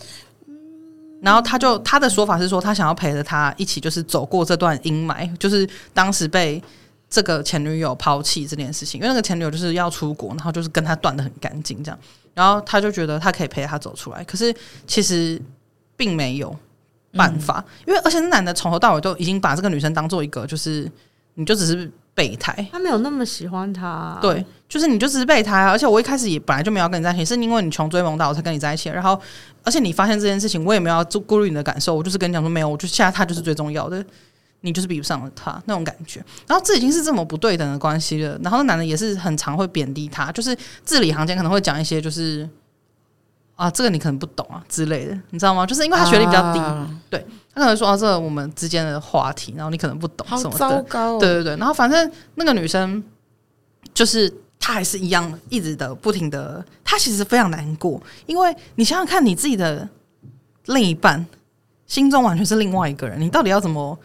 然后他就他的说法是说，他想要陪着他一起，就是走过这段阴霾，就是当时被这个前女友抛弃这件事情。因为那个前女友就是要出国，然后就是跟他断的很干净这样。然后他就觉得他可以陪他走出来，可是其实并没有办法，嗯、因为而且那男的从头到尾都已经把这个女生当做一个，就是你就只是。备胎，他没有那么喜欢她、啊。对，就是你就只是备胎啊！而且我一开始也本来就没有跟你在一起，是因为你穷追猛打我才跟你在一起。然后，而且你发现这件事情，我也没有要顾虑你的感受，我就是跟你讲说没有，我就现在他就是最重要的，你就是比不上他那种感觉。然后这已经是这么不对等的关系了。然后那男的也是很常会贬低他，就是字里行间可能会讲一些就是啊，这个你可能不懂啊之类的，你知道吗？就是因为他学历比较低，啊、对。他可能说啊这我们之间的话题，然后你可能不懂什么的，糟糕哦、对对对。然后反正那个女生就是她还是一样一直的不停的，她其实非常难过，因为你想想看你自己的另一半心中完全是另外一个人，你到底要怎么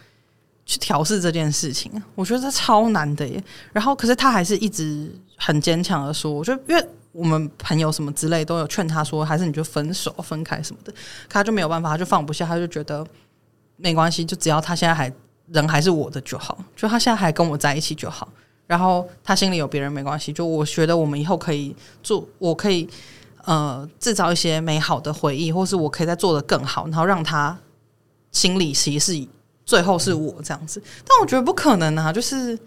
去调试这件事情？我觉得这超难的耶。然后可是他还是一直很坚强的说，我觉得因为。我们朋友什么之类都有劝他说，还是你就分手、分开什么的，他就没有办法，他就放不下，他就觉得没关系，就只要他现在还人还是我的就好，就他现在还跟我在一起就好。然后他心里有别人没关系，就我觉得我们以后可以做，我可以呃制造一些美好的回忆，或是我可以再做得更好，然后让他心里其实是最后是我这样子。但我觉得不可能啊，就是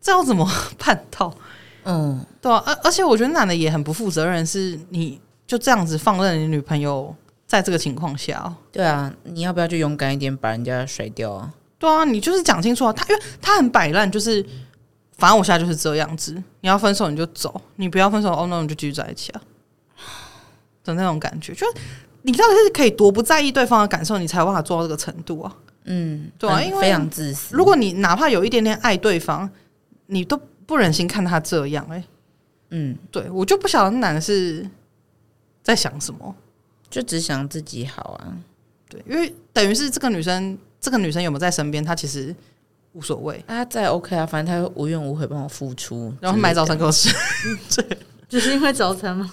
这要怎么 办到？嗯，对啊，而而且我觉得男的也很不负责任，是你就这样子放任你女朋友在这个情况下。对啊，你要不要就勇敢一点把人家甩掉啊？对啊，你就是讲清楚啊，他因为他很摆烂，就是反正我现在就是这样子，你要分手你就走，你不要分手哦，那你就继续在一起啊的那种感觉，就你到底是可以多不在意对方的感受，你才有办法做到这个程度啊？嗯，对啊，因为非常自私。如果你哪怕有一点点爱对方，你都。不忍心看他这样哎、欸，嗯，对我就不晓得那男的是在想什么，就只想自己好啊。对，因为等于是这个女生，这个女生有没有在身边，她其实无所谓。她在 OK 啊，反正她无怨无悔帮我付出，然后买早餐给我吃。对，只是因为早餐吗？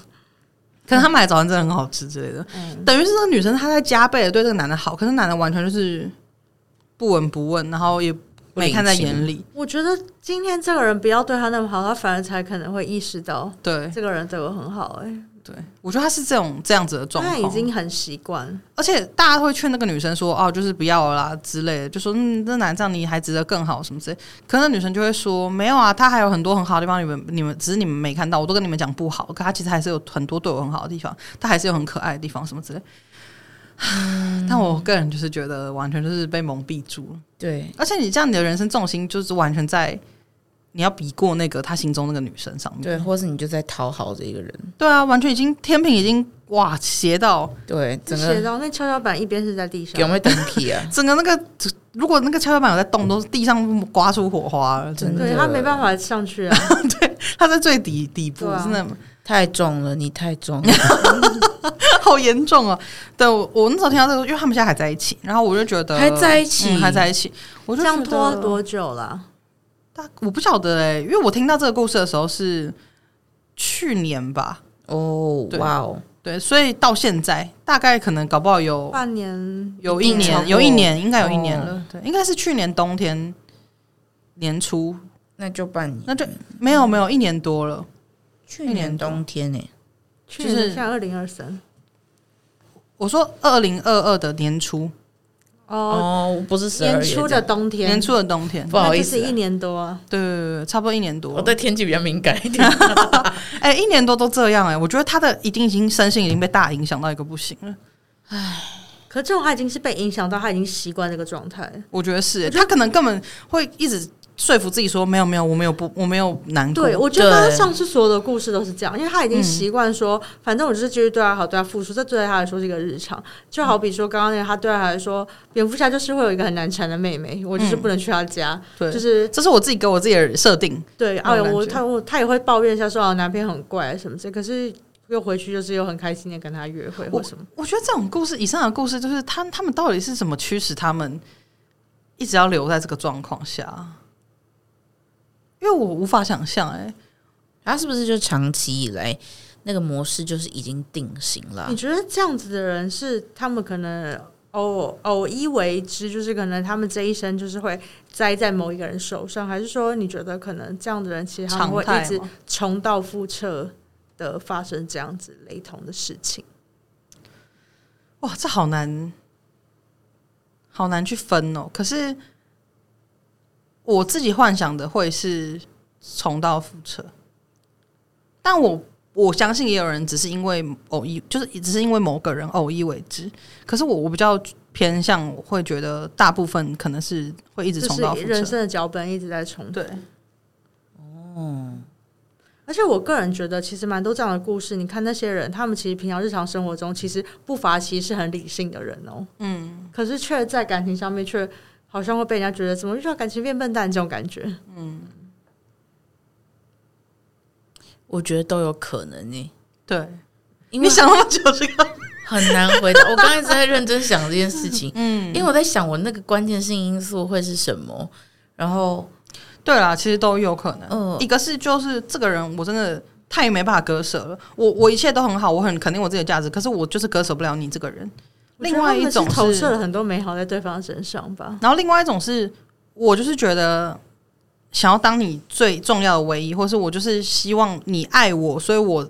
可能他买的早餐真的很好吃之类的。嗯，等于是这个女生她在加倍的对这个男的好，可是男的完全就是不闻不问，然后也。没看在眼里。我觉得今天这个人不要对他那么好，他反而才可能会意识到，对这个人对我很好、欸。哎，对，我觉得他是这种这样子的状况，他已经很习惯。而且大家会劝那个女生说：“哦，就是不要了啦之类的，就说嗯，这男这样你还值得更好什么之类。”可是那女生就会说：“没有啊，他还有很多很好的地方，你们你们只是你们没看到，我都跟你们讲不好，可他其实还是有很多对我很好的地方，他还是有很可爱的地方什么之类。”嗯，但我个人就是觉得完全就是被蒙蔽住了。对，而且你这样，你的人生重心就是完全在你要比过那个他心中那个女生上面，对，或是你就在讨好这一个人。对啊，完全已经天平已经哇斜到对，整个斜到那跷跷板一边是在地上，有没有等起啊？整个那个如果那个跷跷板有在动，都是地上刮出火花了，真的。对，他没办法上去啊，对，他在最底底部，啊、真的。太重了，你太重了，好严重哦！对我，我那时候听到这个，因为他们现在还在一起，然后我就觉得还在一起，嗯、还在一起，我就这样拖多久了？大我不晓得哎、欸，因为我听到这个故事的时候是去年吧。哦，哇哦，对，所以到现在大概可能搞不好有半年，有一年，有一年，应该有一年了。哦、对，应该是去年冬天年初，那就半年，那就没有没有一年多了。去年冬天呢、欸，就是像二零二三。我说二零二二的年初哦，不是年初的冬天，年初的冬天，不好意思，是一年多啊。对对对，差不多一年多。我对天气比较敏感一点。哎、欸，一年多都这样哎、欸，我觉得他的一定已经身心已经被大影响到一个不行了。哎，可这种他已经是被影响到，他已经习惯这个状态。我觉得是、欸，他可能根本会一直。说服自己说没有没有，我没有不我没有难过。对，我觉得上次所有的故事都是这样，因为他已经习惯说，嗯、反正我就是继续对他好，对他付出，这对他来说是一个日常。就好比说刚刚那个，他对他来说，蝙蝠侠就是会有一个很难缠的妹妹，我就是不能去他家。就是这是我自己给我自己的设定。对，哎呦，我他我他也会抱怨一下说我男朋友很怪什么的，可是又回去就是又很开心的跟他约会或什么。我，我觉得这种故事以上的故事，就是他他们到底是怎么驱使他们一直要留在这个状况下？因为我无法想象，哎，他是不是就长期以来那个模式就是已经定型了？你觉得这样子的人是他们可能偶偶一为之，就是可能他们这一生就是会栽在某一个人手上，还是说你觉得可能这样的人其实他们会一直重蹈覆辙的发生这样子雷同的事情？哇，这好难，好难去分哦。可是。我自己幻想的会是重蹈覆辙，但我我相信也有人只是因为偶一，就是只是因为某个人偶一为之。可是我我比较偏向会觉得大部分可能是会一直重蹈覆辙，人生的脚本一直在重复。对，哦，而且我个人觉得其实蛮多这样的故事。你看那些人，他们其实平常日常生活中其实不乏其实是很理性的人哦。嗯，可是却在感情上面却。好像会被人家觉得怎么遇到感情变笨蛋这种感觉。嗯，我觉得都有可能呢、欸。对，因为你想那么久，这个很难回答。我刚才一直在认真想这件事情。嗯，因为我在想我那个关键性因素会是什么。然后，对啦，其实都有可能。嗯，一个是就是这个人，我真的太没办法割舍了。我我一切都很好，我很肯定我自己的价值，可是我就是割舍不了你这个人。另外一种是投射了很多美好在对方身上吧。然后另外一种是我就是觉得想要当你最重要的唯一，或是我就是希望你爱我，所以我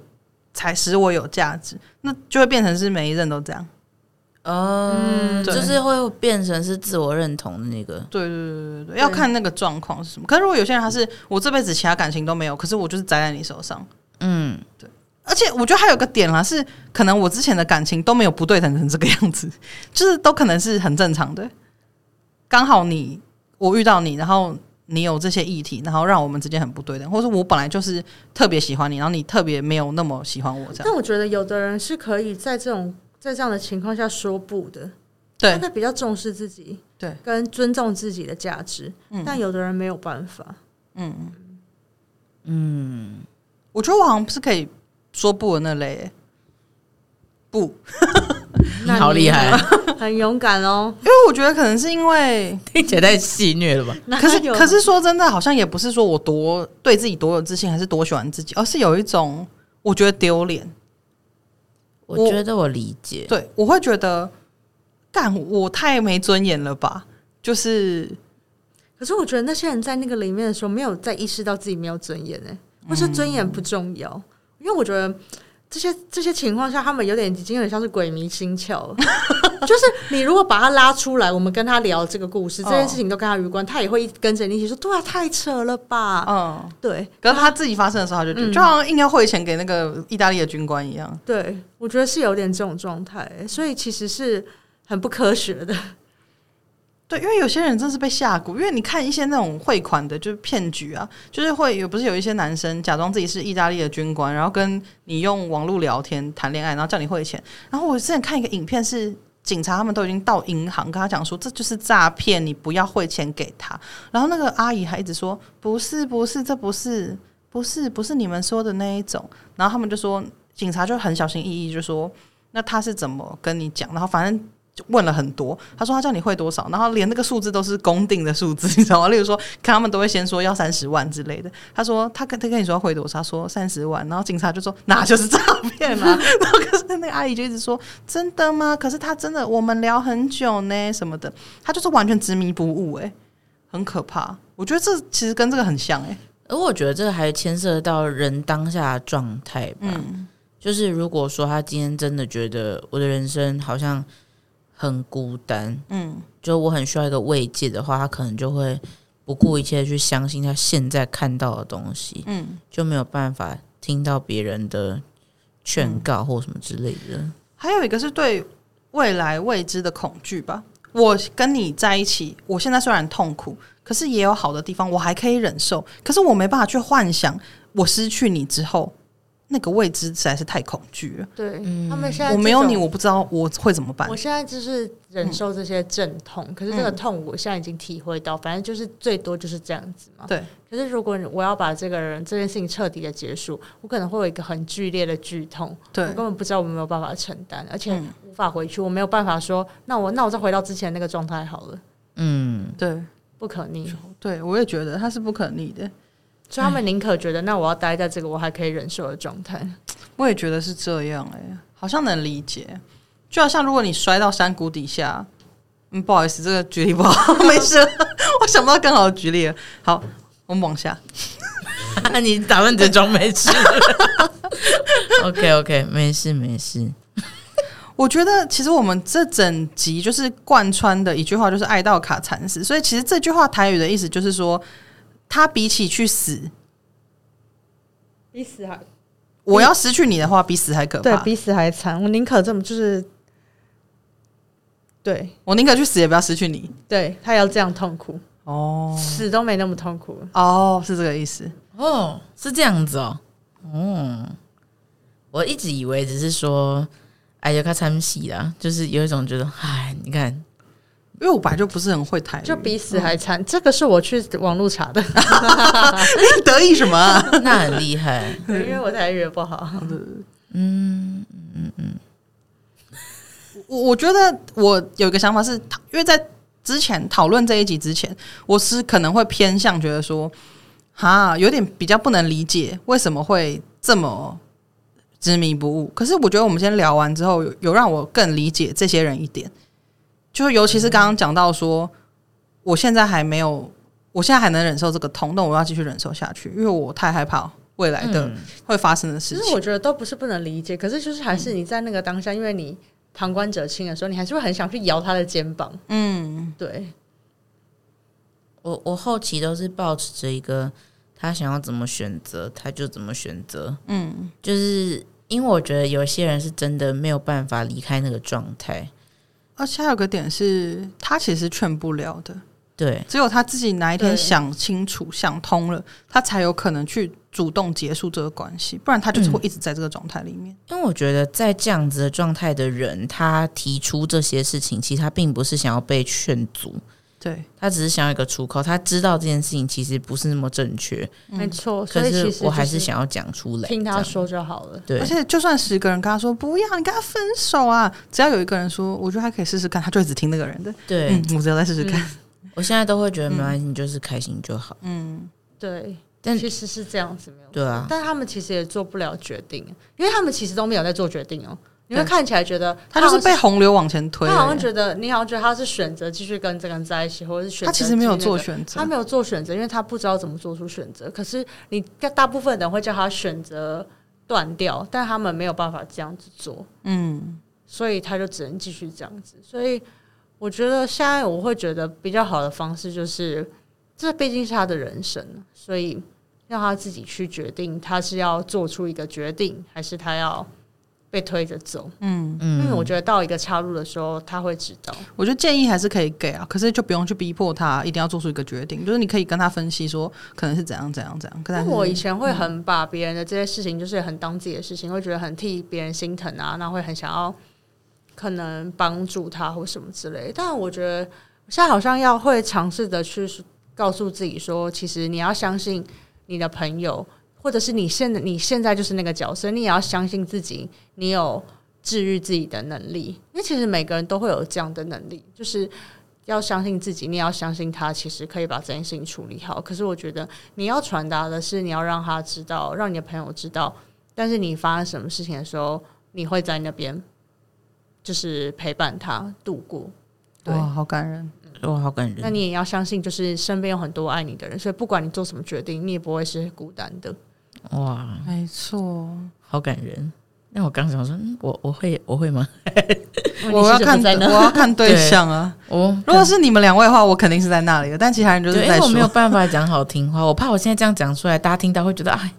才使我有价值。那就会变成是每一任都这样。嗯，就是会变成是自我认同的那个。对对对对对，要看那个状况是什么。可是如果有些人他是我这辈子其他感情都没有，可是我就是栽在你手上。嗯，对。而且我觉得还有个点啦，是可能我之前的感情都没有不对等成这个样子，就是都可能是很正常的。刚好你我遇到你，然后你有这些议题，然后让我们之间很不对等，或者我本来就是特别喜欢你，然后你特别没有那么喜欢我这样。但我觉得有的人是可以在这种在这样的情况下说不的，对，他比较重视自己，对，跟尊重自己的价值。嗯，但有的人没有办法。嗯嗯，我觉得我好像不是可以。说不的那类、欸，不，你好厉害，很勇敢哦。因为我觉得可能是因为听起来太戏谑了吧？可是可是说真的，好像也不是说我多对自己多有自信，还是多喜欢自己，而是有一种我觉得丢脸。我觉得我理解，对，我会觉得干我太没尊严了吧？就是。可是我觉得那些人在那个里面的时候，没有在意识到自己没有尊严，哎，或是尊严不重要，嗯、因为我觉得。这些这些情况下，他们有点已经有点像是鬼迷心窍了。就是你如果把他拉出来，我们跟他聊这个故事，这件事情都跟他无关，他也会跟着你一起说：“对啊，太扯了吧？”嗯，对。可是他自己发生的时候，他就觉得就好像应该汇钱给那个意大利的军官一样。对，我觉得是有点这种状态，所以其实是很不科学的。对，因为有些人真是被吓蛊。因为你看一些那种汇款的，就是骗局啊，就是会有不是有一些男生假装自己是意大利的军官，然后跟你用网络聊天谈恋爱，然后叫你汇钱。然后我之前看一个影片，是警察他们都已经到银行跟他讲说，这就是诈骗，你不要汇钱给他。然后那个阿姨还一直说不是不是，这不是不是不是你们说的那一种。然后他们就说警察就很小心翼翼就说，那他是怎么跟你讲？然后反正。就问了很多，他说他叫你汇多少，然后连那个数字都是公定的数字，你知道吗？例如说，看他们都会先说要三十万之类的。他说他跟他跟你说要汇多少，他说三十万，然后警察就说那就是诈骗啊。然后可是那个阿姨就一直说真的吗？可是他真的，我们聊很久呢什么的，他就是完全执迷不悟，诶，很可怕。我觉得这其实跟这个很像，诶，而我觉得这个还牵涉到人当下的状态吧。嗯，就是如果说他今天真的觉得我的人生好像。很孤单，嗯，就我很需要一个慰藉的话，他可能就会不顾一切去相信他现在看到的东西，嗯，就没有办法听到别人的劝告或什么之类的。还有一个是对未来未知的恐惧吧。我跟你在一起，我现在虽然痛苦，可是也有好的地方，我还可以忍受。可是我没办法去幻想，我失去你之后。那个未知实在是太恐惧了。对，嗯、他们现在我没有你，我不知道我会怎么办。我现在就是忍受这些阵痛，嗯、可是这个痛我现在已经体会到，反正就是最多就是这样子嘛。对。可是如果我要把这个人这件事情彻底的结束，我可能会有一个很剧烈的剧痛，对我根本不知道我没有办法承担，而且无法回去，我没有办法说，那我那我再回到之前那个状态好了。嗯，对，不可逆。对，我也觉得它是不可逆的。所以他们宁可觉得，那我要待在这个我还可以忍受的状态。我也觉得是这样哎、欸，好像能理解。就好像如果你摔到山谷底下，嗯，不好意思，这个举例不好，没事，我想不到更好的举例了。好，我们往下。你打算假装没事？OK OK，没事没事。我觉得其实我们这整集就是贯穿的一句话，就是“爱到卡惨死”。所以其实这句话台语的意思就是说。他比起去死，比死还，我要失去你的话，比死还可怕，对比死还惨。我宁可这么，就是，对。我宁可去死，也不要失去你。对他要这样痛苦。哦，死都没那么痛苦。哦，是这个意思。哦，是这样子哦，嗯，我一直以为只是说，哎呀，他参戏啦，就是有一种觉得，哎，你看。因为我本来就不是很会台语，就比死还惨。嗯、这个是我去网络查的，你得意什么、啊？那很厉害，因为我台语也不好。嗯嗯嗯，我我觉得我有一个想法是，因为在之前讨论这一集之前，我是可能会偏向觉得说，哈，有点比较不能理解为什么会这么执迷不悟。可是我觉得我们先聊完之后，有有让我更理解这些人一点。就尤其是刚刚讲到说，我现在还没有，我现在还能忍受这个痛，但我要继续忍受下去，因为我太害怕未来的会发生的事情。其实我觉得都不是不能理解，可是就是还是你在那个当下，因为你旁观者清的时候，你还是会很想去摇他的肩膀。嗯，对。我我后期都是保持着一个，他想要怎么选择，他就怎么选择。嗯，就是因为我觉得有些人是真的没有办法离开那个状态。而且还有个点是，他其实劝不了的。对，只有他自己哪一天想清楚、想通了，他才有可能去主动结束这个关系。不然，他就是会一直在这个状态里面。因为我觉得，在这样子的状态的人，他提出这些事情，其实他并不是想要被劝阻。对，他只是想要一个出口，他知道这件事情其实不是那么正确，没错。可是我还是想要讲出来，听他说就好了。对，而且就算十个人跟他说不要，你跟他分手啊，只要有一个人说，我觉得他可以试试看，他就一直听那个人的。对，嗯，我只要再试试看。我现在都会觉得没关系，你就是开心就好。嗯，对。但其实是这样子，没有对啊。但他们其实也做不了决定，因为他们其实都没有在做决定哦。你会看起来觉得他就是被洪流往前推，他好像觉得你好像觉得他是选择继续跟这个人在一起，或者是选择、那个、他其实没有做选择，他没有做选择，因为他不知道怎么做出选择。可是你大部分人会叫他选择断掉，但他们没有办法这样子做，嗯，所以他就只能继续这样子。所以我觉得现在我会觉得比较好的方式就是，这毕竟是他的人生，所以让他自己去决定，他是要做出一个决定，还是他要。被推着走，嗯嗯，因为我觉得到一个岔路的时候，他会知道。我觉得建议还是可以给啊，可是就不用去逼迫他一定要做出一个决定。就是你可以跟他分析说，可能是怎样怎样怎样。可是我以前会很把别人的这些事情，就是很当自己的事情，嗯、会觉得很替别人心疼啊，那会很想要可能帮助他或什么之类。但我觉得现在好像要会尝试的去告诉自己说，其实你要相信你的朋友。或者是你现在你现在就是那个角色，你也要相信自己，你有治愈自己的能力。因为其实每个人都会有这样的能力，就是要相信自己，你也要相信他，其实可以把这件事情处理好。可是我觉得你要传达的是，你要让他知道，让你的朋友知道。但是你发生什么事情的时候，你会在那边，就是陪伴他度过。对，好感人。哇，好感人！那你也要相信，就是身边有很多爱你的人，所以不管你做什么决定，你也不会是孤单的。哇，没错，好感人。那我刚想说，我我会我会吗？我 要看我要看 对象啊。我如果是你们两位的话，我肯定是在那里的。但其他人就是在说，因为我没有办法讲好听话，我怕我现在这样讲出来，大家听到会觉得哎。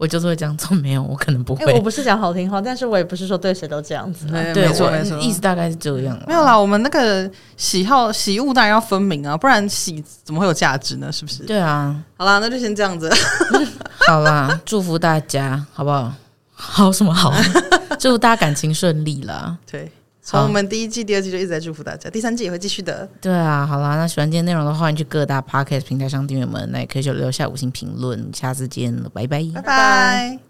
我就是会这样做，没有，我可能不会。欸、我不是讲好听话，但是我也不是说对谁都这样子。没错没错，意思大概是这样。没有啦，我们那个喜好喜恶当然要分明啊，不然喜怎么会有价值呢？是不是？对啊。好啦，那就先这样子。好啦，祝福大家，好不好？好什么好？祝福大家感情顺利啦。对。从我们第一季、第二季就一直在祝福大家，第三季也会继续的。对啊，好啦，那喜欢今天内容的话，欢迎去各大 podcast 平台上订阅我们，那也可以就留下五星评论。下次见了，拜拜，拜拜。